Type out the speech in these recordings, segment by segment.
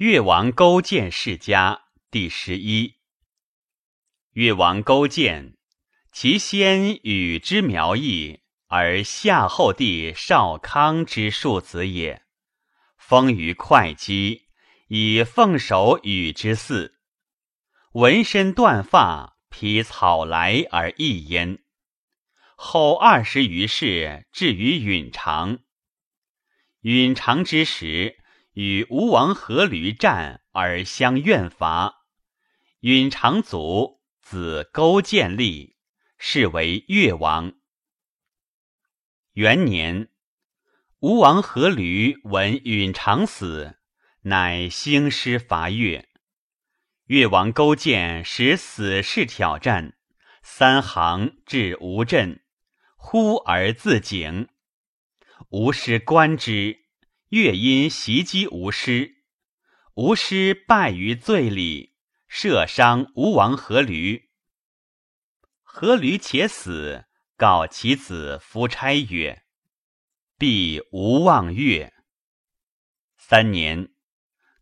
越王勾践世家第十一。越王勾践，其先与之苗裔，而夏后帝少康之庶子也。封于会稽，以奉守与之祀。纹身断发，披草来而易焉。后二十余世，至于允常。允常之时。与吴王阖闾战而相怨伐，允常卒，子勾践立，是为越王。元年，吴王阖闾闻允常死，乃兴师伐越。越王勾践使死士挑战，三行至吴镇，呼而自警。吴师观之。越因袭击吴师，吴师败于罪里，射伤吴王阖闾。阖闾且死，告其子夫差曰：“必无望越。”三年，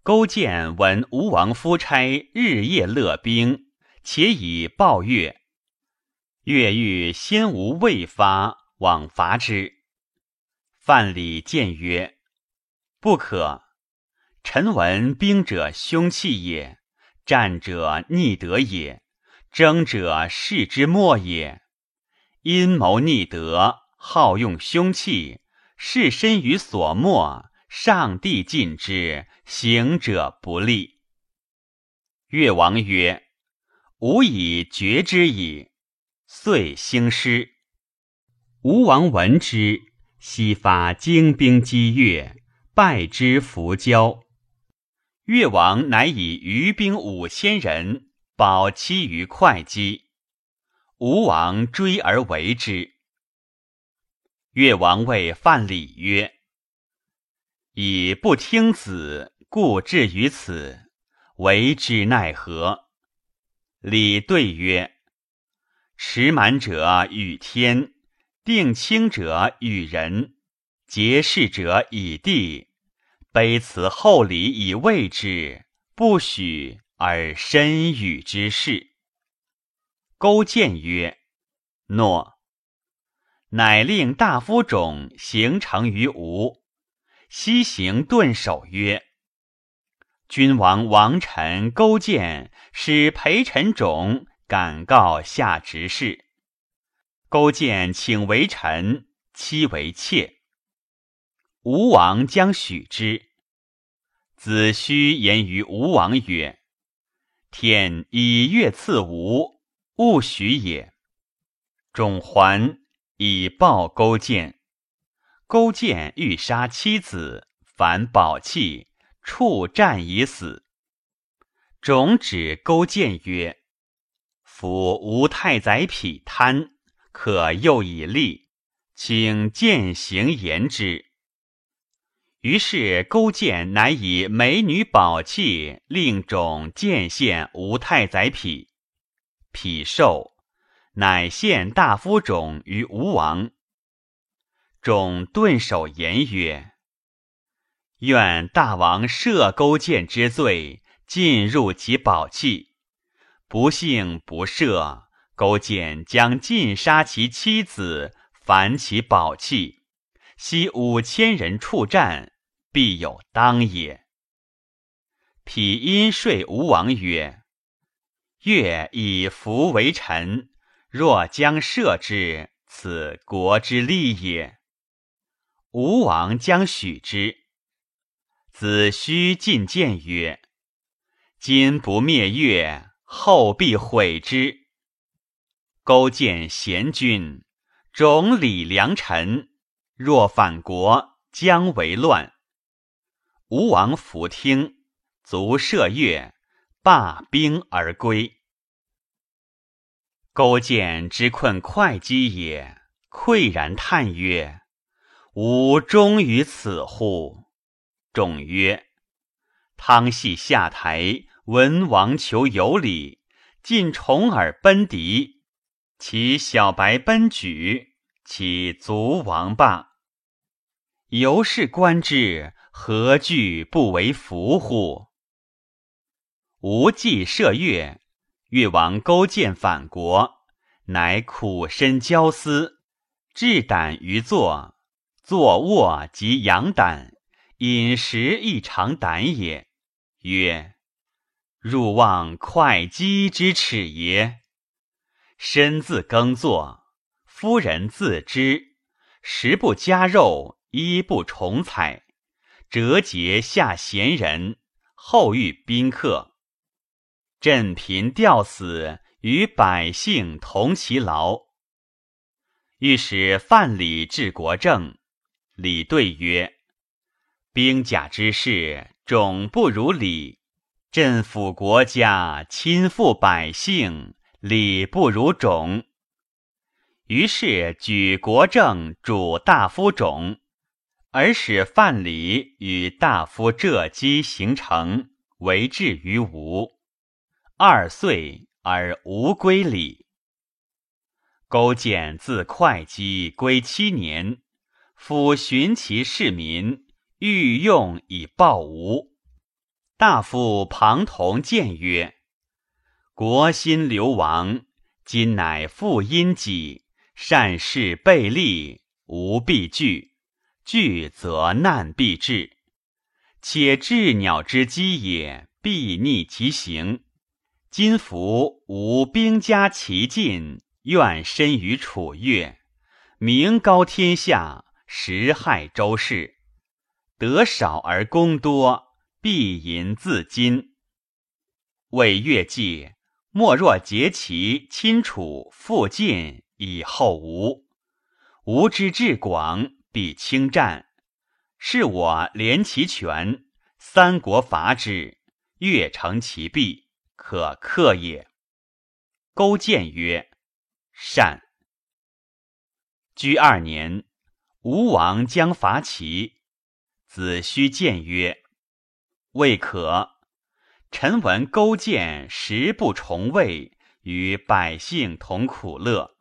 勾践闻吴王夫差日夜乐兵，且以报越。越欲先无未发，往伐之。范蠡谏曰。不可。臣闻兵者凶器也，战者逆德也，争者士之末也。阴谋逆德，好用凶器，士身于所末，上帝禁之，行者不利。越王曰：“吾以决之矣。”遂兴师。吴王闻之，悉发精兵击越。败之弗交，越王乃以余兵五千人保期于会稽。吴王追而围之。越王谓范蠡曰：“以不听子，故至于此，为之奈何？”礼对曰：“持满者与天，定轻者与人，结事者以地。”卑辞厚礼以慰之，不许而身与之事。勾践曰：“诺。”乃令大夫种行成于吴。西行顿首曰：“君王王臣勾践使陪臣种敢告下执事。勾践请为臣，妻为妾。”吴王将许之。子虚言于吴王曰：“天以月赐吴，勿许也。”种还以报勾践。勾践欲杀妻子，反宝器，触战以死。种指勾践曰：“夫吴太宰匹贪，可诱以利，请践行言之。”于是勾践乃以美女宝器令种见献吴太宰匹，匹受，乃献大夫种于吴王。种顿首言曰：“愿大王赦勾践之罪，尽入其宝器。不幸不赦，勾践将尽杀其妻子，反其宝器。”昔五千人处战，必有当也。匹因说吴王曰：“越以服为臣，若将赦之，此国之利也。”吴王将许之。子虚进谏曰：“今不灭越，后必悔之。”勾践贤君，种礼良臣。若反国，将为乱。吴王弗听，卒射越，罢兵而归。勾践之困会稽也，喟然叹曰：“吾终于此乎？”众曰：“汤系下台，文王求有礼，尽重耳奔敌，其小白奔举，其卒亡罢。”由是观之，何惧不为福乎？吴忌射越，越王勾践反国，乃苦身焦思，志胆于坐，坐卧及养胆，饮食亦常胆也。曰：入望会稽之耻也。身自耕作，夫人自知，食不加肉，衣不重彩，折节下贤人，后遇宾客。朕贫吊死，与百姓同其劳。欲使范蠡治国政，李对曰：兵甲之事，种不如礼。镇抚国家，亲附百姓，礼不如种。于是举国政主大夫种，而使范蠡与大夫浙姬形成，为质于吴。二岁而无归礼。勾践自会稽归七年，抚寻其市民，欲用以报吴。大夫庞同谏曰：“国心流亡，今乃复因己，善事备利，无必惧；惧则难必至。且鸷鸟之机也，必逆其行。今夫吾兵家齐尽，愿身于楚越，名高天下，实害周氏，得少而功多。”必淫自矜。为越计，莫若结其亲楚附晋以后吴。吴之志广，必轻战。是我连其权，三国伐之，越成其弊，可克也。勾践曰：“善。”居二年，吴王将伐齐，子胥谏曰。未可。臣闻勾践食不重味，与百姓同苦乐。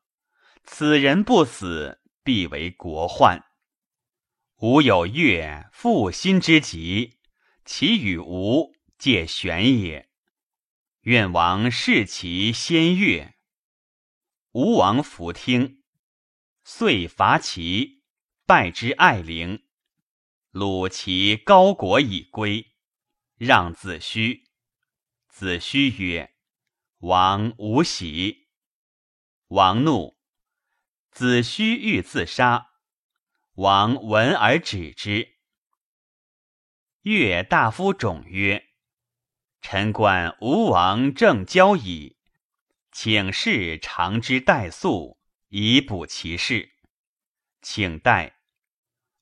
此人不死，必为国患。吾有越复心之疾，其与吾皆玄也。愿王视其先越。吴王弗听，遂伐齐，败之爱陵，虏其高国以归。让子虚，子虚曰：“王无喜。”王怒，子虚欲自杀。王闻而止之。越大夫种曰：“臣观吴王正交矣，请示长之待粟，以补其事。请待。”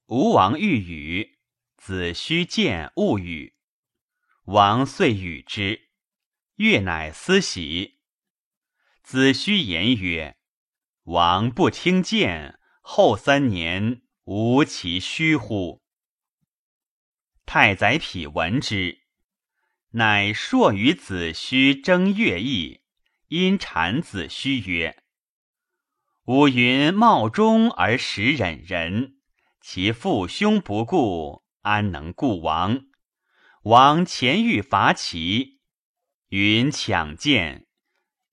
吴王欲语，子虚见勿语。王遂与之，越乃思喜。子虚言曰：“王不听谏，后三年无其虚乎？”太宰匹闻之，乃朔与子虚争乐毅，因谗子虚曰：“吾云冒忠而实忍人，其父兄不顾，安能顾王？”王前欲伐齐，云抢剑，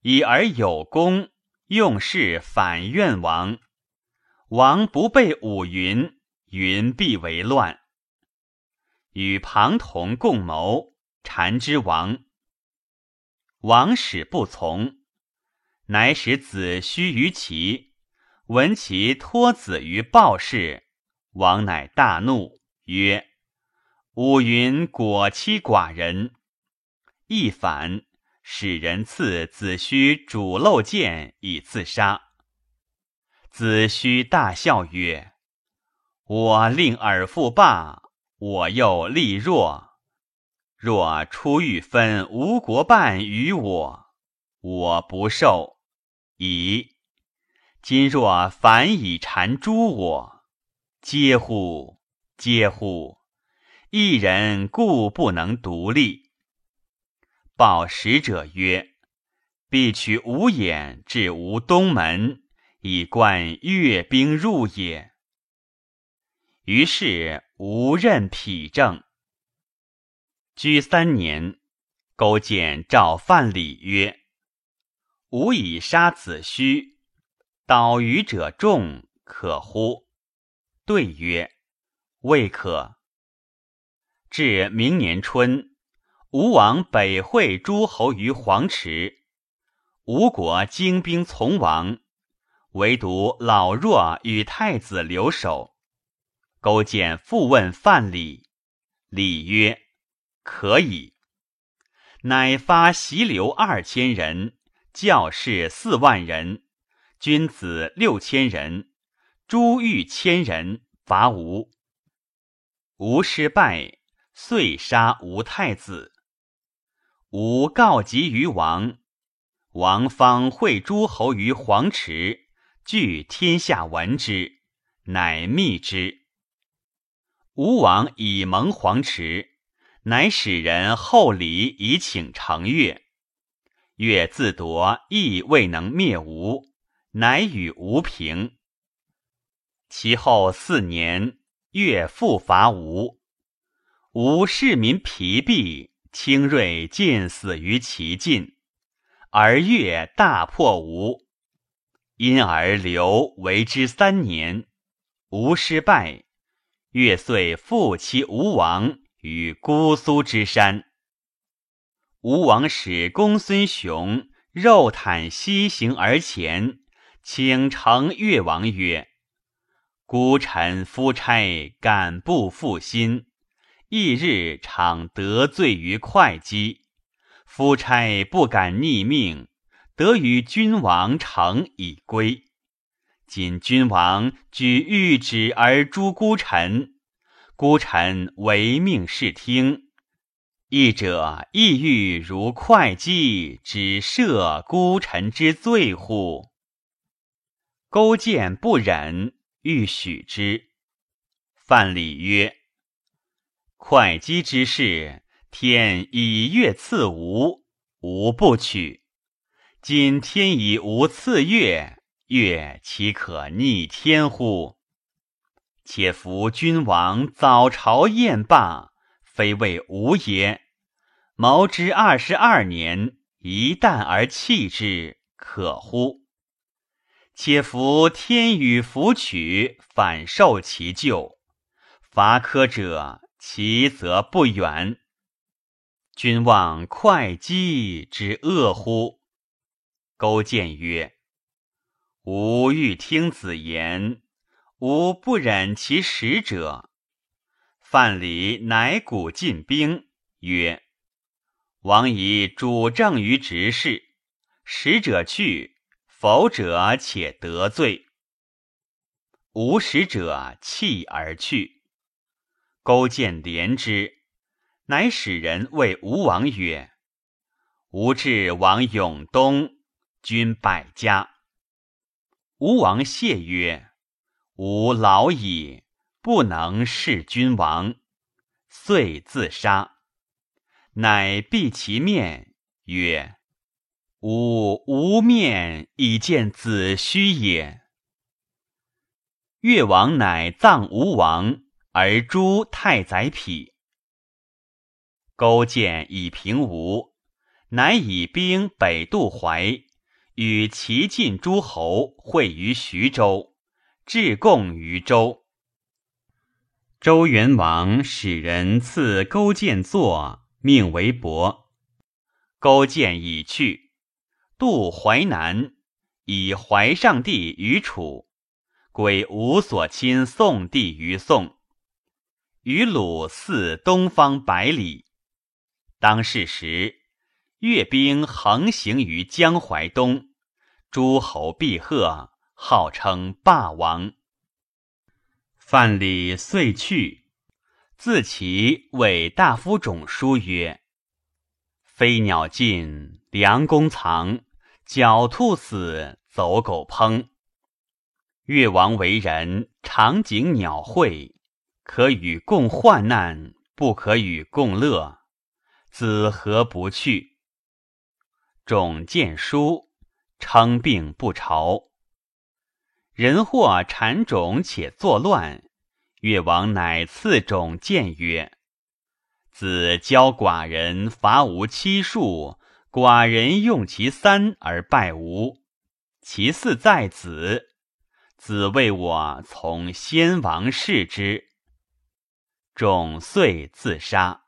以而有功，用事反怨王。王不备五云，云必为乱。与庞同共谋，禅之王。王使不从，乃使子虚于齐，闻其托子于鲍氏，王乃大怒，曰。五云果欺寡人，一反使人赐子虚煮漏剑以自杀。子虚大笑曰：“我令尔父霸，我又力弱。若出欲分吴国半与我，我不受。矣。今若反以缠诛我，嗟乎！嗟乎！”一人故不能独立。报使者曰：“必取五眼至吴东门，以观越兵入也。”于是吴任匹政。居三年，勾践召范蠡曰：“吾以杀子胥，导于者众，可乎？”对曰：“未可。”至明年春，吴王北会诸侯于黄池，吴国精兵从亡，唯独老弱与太子留守。勾践复问范蠡，礼曰：“可以。”乃发袭留二千人，教士四万人，君子六千人，诸欲千人，伐吴。吴失败。遂杀吴太子。吴告急于王，王方会诸侯于黄池，惧天下闻之，乃密之。吴王以蒙黄池，乃使人厚礼以请成越。越自夺，亦未能灭吴，乃与吴平。其后四年，越复伐吴。吴市民疲弊，清锐尽死于其境，而越大破吴，因而刘为之三年。吴失败，越遂复其吴王于姑苏之山。吴王使公孙雄肉袒西行而前，请承越王曰：“孤臣夫差敢不负心？”翌日常得罪于会稽，夫差不敢逆命，得与君王成以归。今君王举谕旨而诛孤臣，孤臣唯命是听。义者亦欲如会稽，只赦孤臣之罪乎？勾践不忍，欲许之。范蠡曰。会稽之事，天以月赐吴，吾不取。今天以吴赐月，月岂可逆天乎？且夫君王早朝宴罢，非为吴也。谋之二十二年，一旦而弃之，可乎？且夫天与弗取，反受其咎，伐柯者。其则不远。君望会稽之恶乎？勾践曰：“吾欲听子言，吾不忍其使者。”范蠡乃鼓进兵，曰：“王以主政于执事，使者去，否者且得罪。无使者弃而去。”勾践怜之，乃使人谓吴王曰：“吾至王永东，君百家。”吴王谢曰：“吾老矣，不能事君王。”遂自杀。乃闭其面曰：“吾无面以见子虚也。”越王乃葬吴王。而诛太宰匹，勾践以平吴，乃以兵北渡淮，与齐晋诸侯会于徐州，至贡于周。周元王使人赐勾践坐，命为伯。勾践已去，渡淮南，以淮上地于楚，归吴所亲宋地于宋。与鲁四东方百里。当世时，越兵横行于江淮东，诸侯毕贺，号称霸王。范蠡遂去，自其为大夫种书曰：“飞鸟尽，良弓藏；狡兔死，走狗烹。越王为人，常景鸟会。”可与共患难，不可与共乐。子何不去？种见书，称病不朝。人或产种且作乱，越王乃赐种见曰：“子教寡人伐吴七数，寡人用其三而败吴，其四在子。子谓我从先王视之，众遂自杀。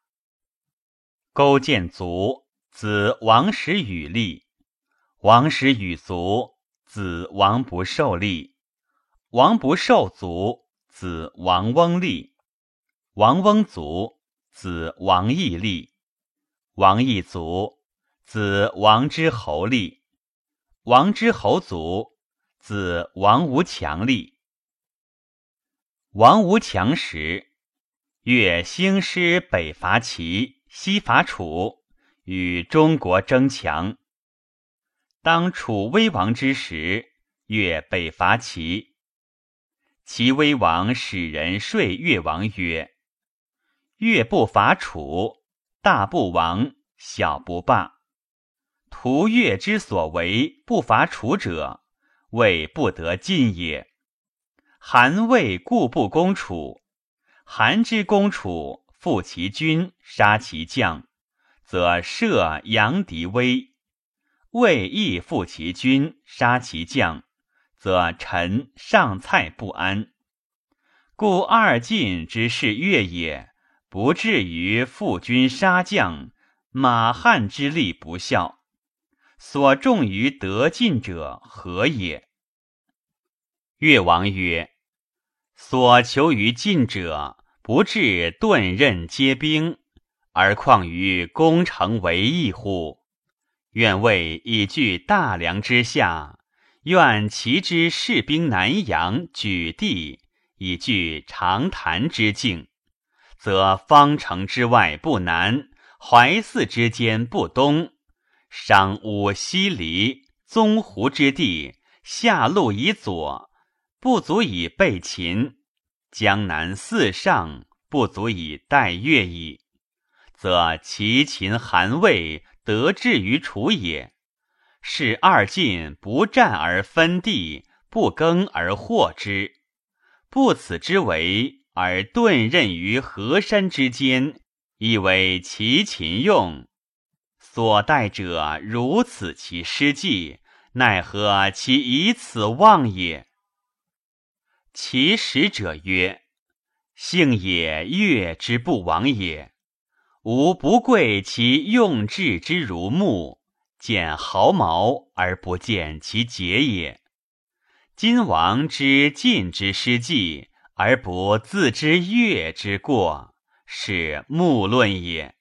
勾践卒，子王时与立。王时与卒，子王不受立。王不受卒，子王翁立。王翁卒，子王义立。王义卒，子王之侯立。王之侯卒。子王无强立。王无强时，越兴师北伐齐，西伐楚，与中国争强。当楚威王之时，越北伐齐。齐威王使人说越王曰：“越不伐楚，大不亡，小不霸。屠越之所为不伐楚者。”谓不得进也。韩魏故不攻楚。韩之攻楚，复其军，杀其将，则设扬敌威；魏亦复其军，杀其将，则臣上蔡不安。故二晋之事越也，不至于复军杀将，马汉之力不效。所重于得进者何也？越王曰：“所求于晋者，不至顿刃皆兵，而况于攻城为义乎？愿为以据大梁之下，愿齐之士兵南阳举地，以据长潭之境，则方城之外不南，淮泗之间不东。”商武西离，宗湖之地，下路以左，不足以备秦；江南四上，不足以待越矣。则齐、秦、韩、魏得志于楚也。是二晋不战而分地，不耕而获之，不此之为，而顿任于河山之间，以为齐、秦用。所待者如此其失计，奈何其以此忘也？其使者曰：“幸也，越之不亡也。吾不贵其用智之如木，见毫毛而不见其节也。今王之晋之失计，而不自知越之过，是木论也。”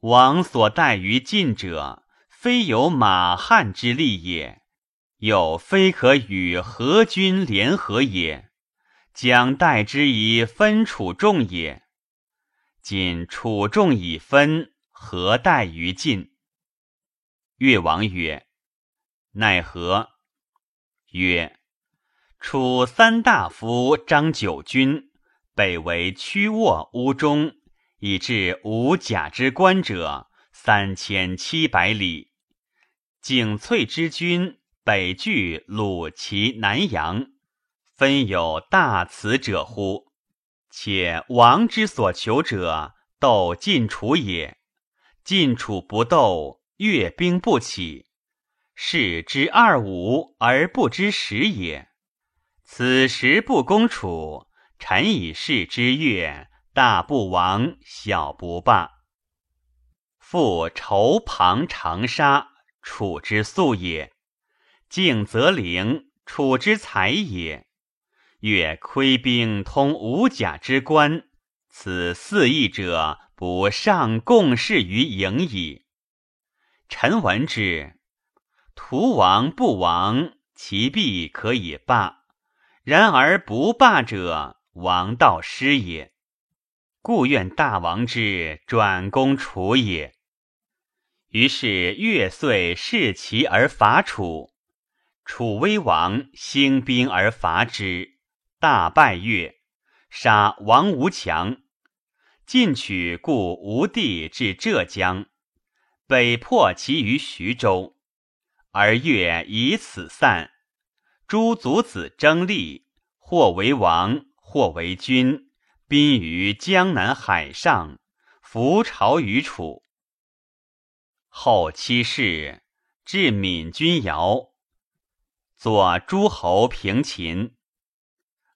王所待于晋者，非有马汉之力也，又非可与何军联合也，将待之以分楚众也。今楚众已分，何待于晋？越王曰：“奈何？”曰：“楚三大夫张九军，北为曲沃乌中。”以至无甲之关者三千七百里，景翠之军北据鲁、齐、南阳，分有大辞者乎？且王之所求者，斗晋楚也。晋楚不斗，越兵不起，是知二五而不知十也。此时不攻楚，臣以示之越。大不亡，小不罢。复仇庞长沙，楚之素也；敬则灵，楚之才也。越窥兵通五甲之关，此四邑者，不上共事于营矣。臣闻之，屠王不亡，其必可以霸；然而不霸者，王道失也。故愿大王之转攻楚也。于是越遂弑齐而伐楚，楚威王兴兵而伐之，大败越，杀王无强，进取故吴地至浙江，北破其于徐州，而越以此散。诸族子争利，或为王，或为君。宾于江南海上，伏朝于楚。后七世，至闽君尧，左诸侯平秦。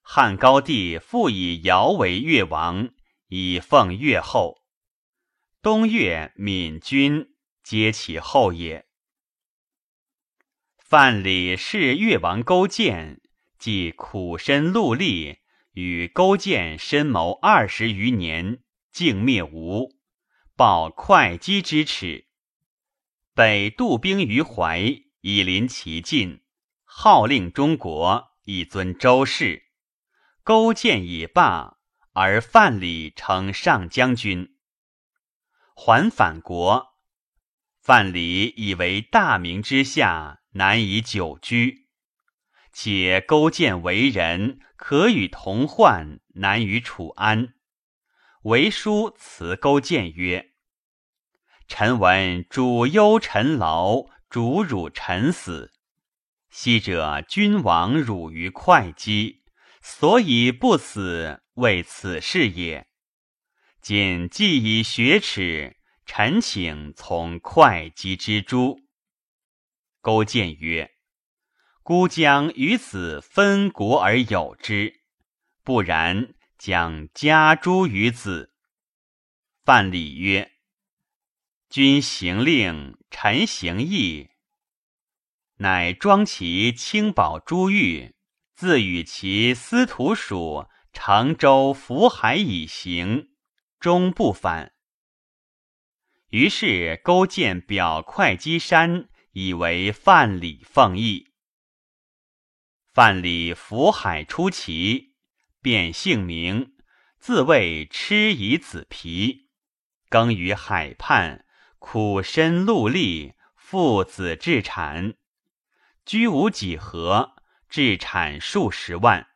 汉高帝复以尧为越王，以奉越后。东越、闽君皆其后也。范蠡是越王勾践，既苦身戮力，与勾践深谋二十余年，竟灭吴，报会稽之耻。北渡兵于淮，以临其境，号令中国，以尊周氏。勾践已罢，而范蠡称上将军。还反国，范蠡以为大名之下，难以久居。且勾践为人，可与同患，难与楚安。为书辞勾践曰。臣闻主忧臣劳，主辱臣死。昔者君王辱于会稽，所以不死，为此事也。今既已雪耻，臣请从会稽之诛。勾践曰：“孤将与子分国而有之，不然将加诛于子。”范蠡曰。君行令，臣行义。乃庄其轻宝珠玉，自与其司徒属乘舟浮海以行，终不返。于是勾践表会稽山，以为范蠡奉义。范蠡浮海出齐，变姓名，自谓吃夷子皮，耕于海畔。苦身戮力，父子至产，居无几何，至产数十万。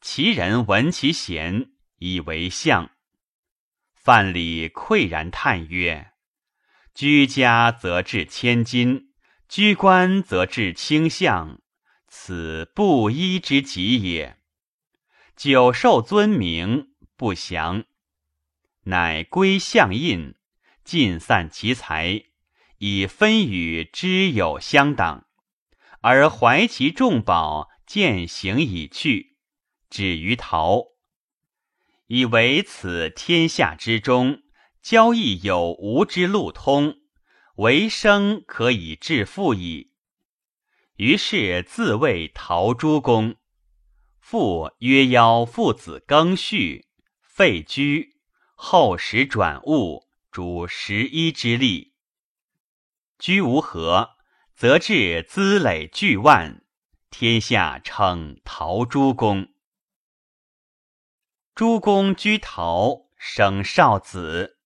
其人闻其贤，以为相。范蠡喟然叹曰：“居家则至千金，居官则至卿相，此不衣之极也。久受尊名，不祥，乃归相印。”尽散其财，以分与知友乡党，而怀其重宝，践行已去，止于陶，以为此天下之中，交易有无之路通，为生可以致富矣。于是自谓陶朱公，父曰邀父子耕畜，废居，后时转物。主十一之力，居无何，则至资累巨万，天下称陶朱公。朱公居陶，生少子，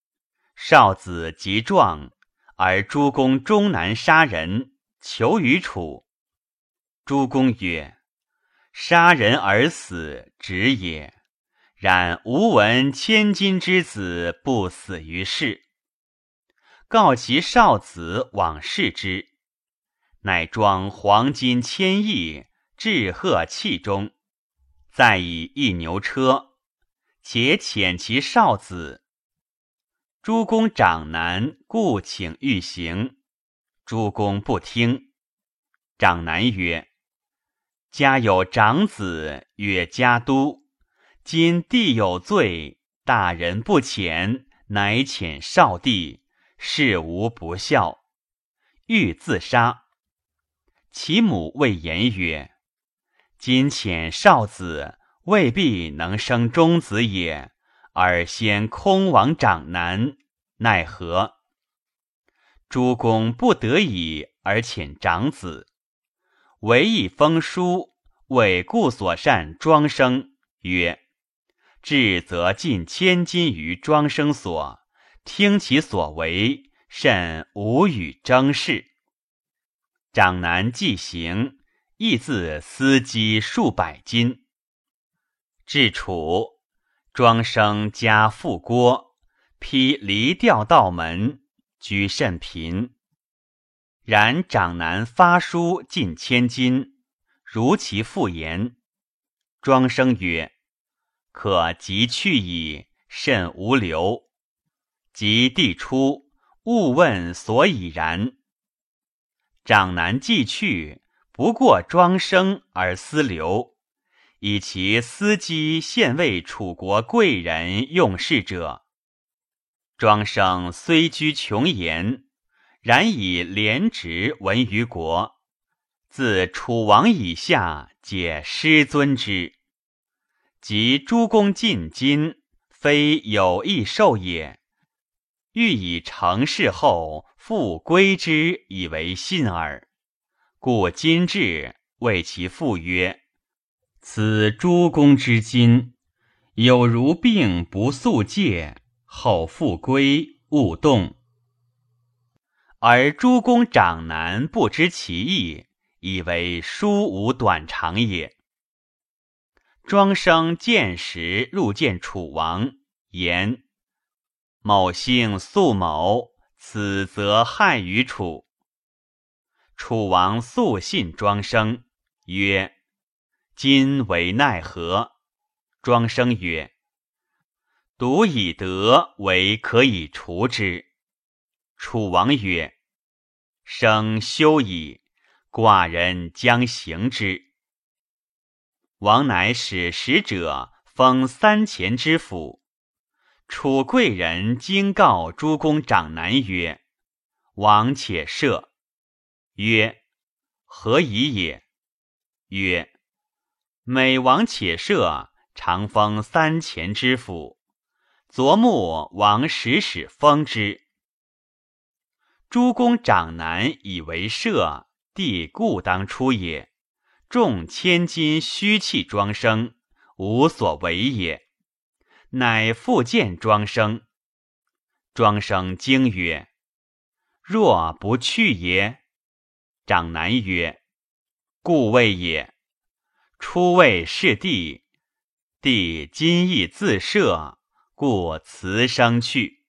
少子及壮，而朱公终难杀人，求于楚。朱公曰：“杀人而死，止也。”然吾闻千金之子不死于世，告其少子往视之，乃装黄金千亿，置贺器中，再以一牛车，且遣其少子。诸公长男故请欲行，诸公不听。长男曰：“家有长子，曰家都。”今弟有罪，大人不遣，乃遣少弟，事无不孝，欲自杀。其母谓言曰：“今遣少子，未必能生中子也，而先空亡长男，奈何？”诸公不得已而遣长子，唯一封书，为故所善庄生曰。至则尽千金于庄生所，听其所为，甚无与争事。长男既行，亦自私积数百金。至楚，庄生家富郭，披离吊道门，居甚贫。然长男发书尽千金，如其父言。庄生曰。可即去矣，甚无留。及帝出，勿问所以然。长男既去，不过庄生而思留，以其司机现为楚国贵人用事者。庄生虽居穷言，然以廉直闻于国，自楚王以下，皆师尊之。及诸公进京，非有意受也。欲以成事后，复归之，以为信耳。故今至，谓其父曰：“此诸公之今，有如病不速戒，后复归，勿动。”而诸公长男不知其意，以为书无短长也。庄生见时，入见楚王，言。某姓素某，此则害于楚。楚王素信庄生，曰：“今为奈何？”庄生曰：“独以德为可以除之。”楚王曰：“生休矣，寡人将行之。”王乃使使者封三钱之府。楚贵人经告诸公长男曰：“王且赦。”曰：“何以也？”曰：“每王且赦，常封三钱之府。昨暮王使使封之。”诸公长男以为赦，帝故当出也。众千金虚器庄生，无所为也。乃复见庄生，庄生惊曰：“若不去也？”长男曰：“故谓也。初谓是帝，帝今亦自赦，故辞生去。”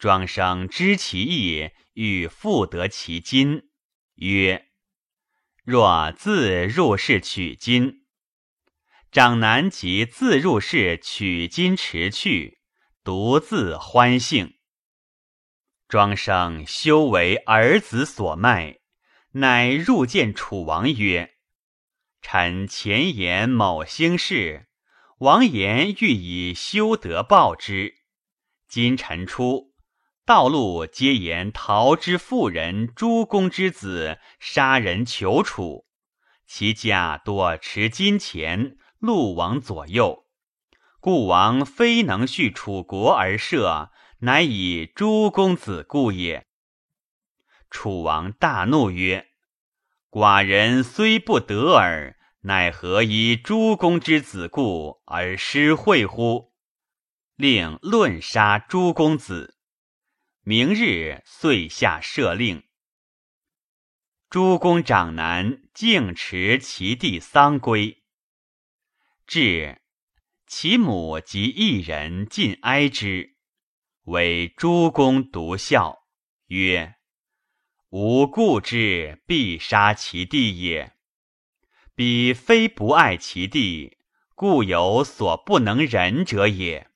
庄生知其意，欲复得其金，曰：“若自入室取金。”长男即自入室取金持去，独自欢幸。庄生修为儿子所卖，乃入见楚王曰：“臣前言某兴事，王言欲以修德报之。今臣出，道路皆言陶之妇人诸公之子杀人求楚，其家多持金钱。”陆王左右，故王非能续楚国而设，乃以诸公子故也。楚王大怒曰：“寡人虽不得耳，奈何以诸公之子故而失惠乎？”令论杀诸公子。明日遂下赦令。诸公长男敬持其弟丧归。至，其母及一人尽哀之，为诸公独笑，曰：“吾故之，必杀其弟也。彼非不爱其弟，故有所不能忍者也。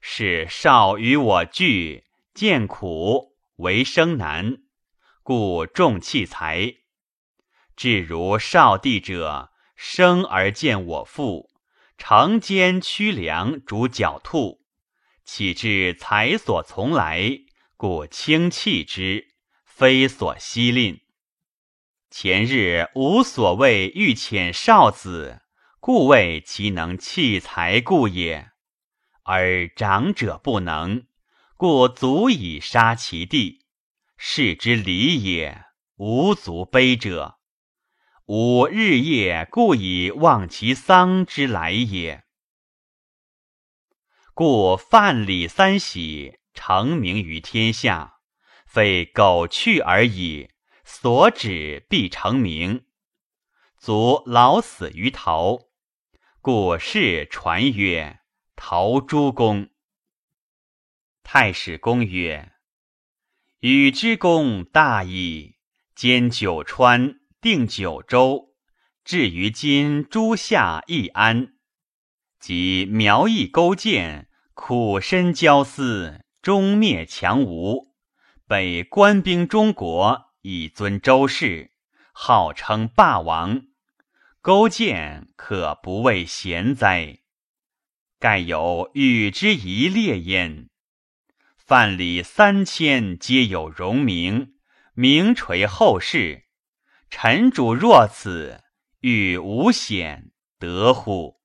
是少与我惧，见苦为生难，故重器材。至如少弟者，生而见我父。”长肩屈梁逐狡兔，岂知才所从来，故轻弃之，非所惜吝。前日无所谓欲遣少子，故谓其能弃才故也。而长者不能，故足以杀其弟，是之礼也，无足悲者。吾日夜故以望其丧之来也。故范蠡三喜，成名于天下，非苟去而已。所指必成名。卒老死于陶，故世传曰：“陶诸公。”太史公曰：“禹之功大矣，兼九川。”定九州，至于今诸夏易安，即苗裔勾践，苦身交思，终灭强吴，北官兵中国，以尊周氏，号称霸王。勾践可不畏贤哉？盖有与之一列焉。范蠡三千，皆有荣名，名垂后世。臣主若此，与无险得乎？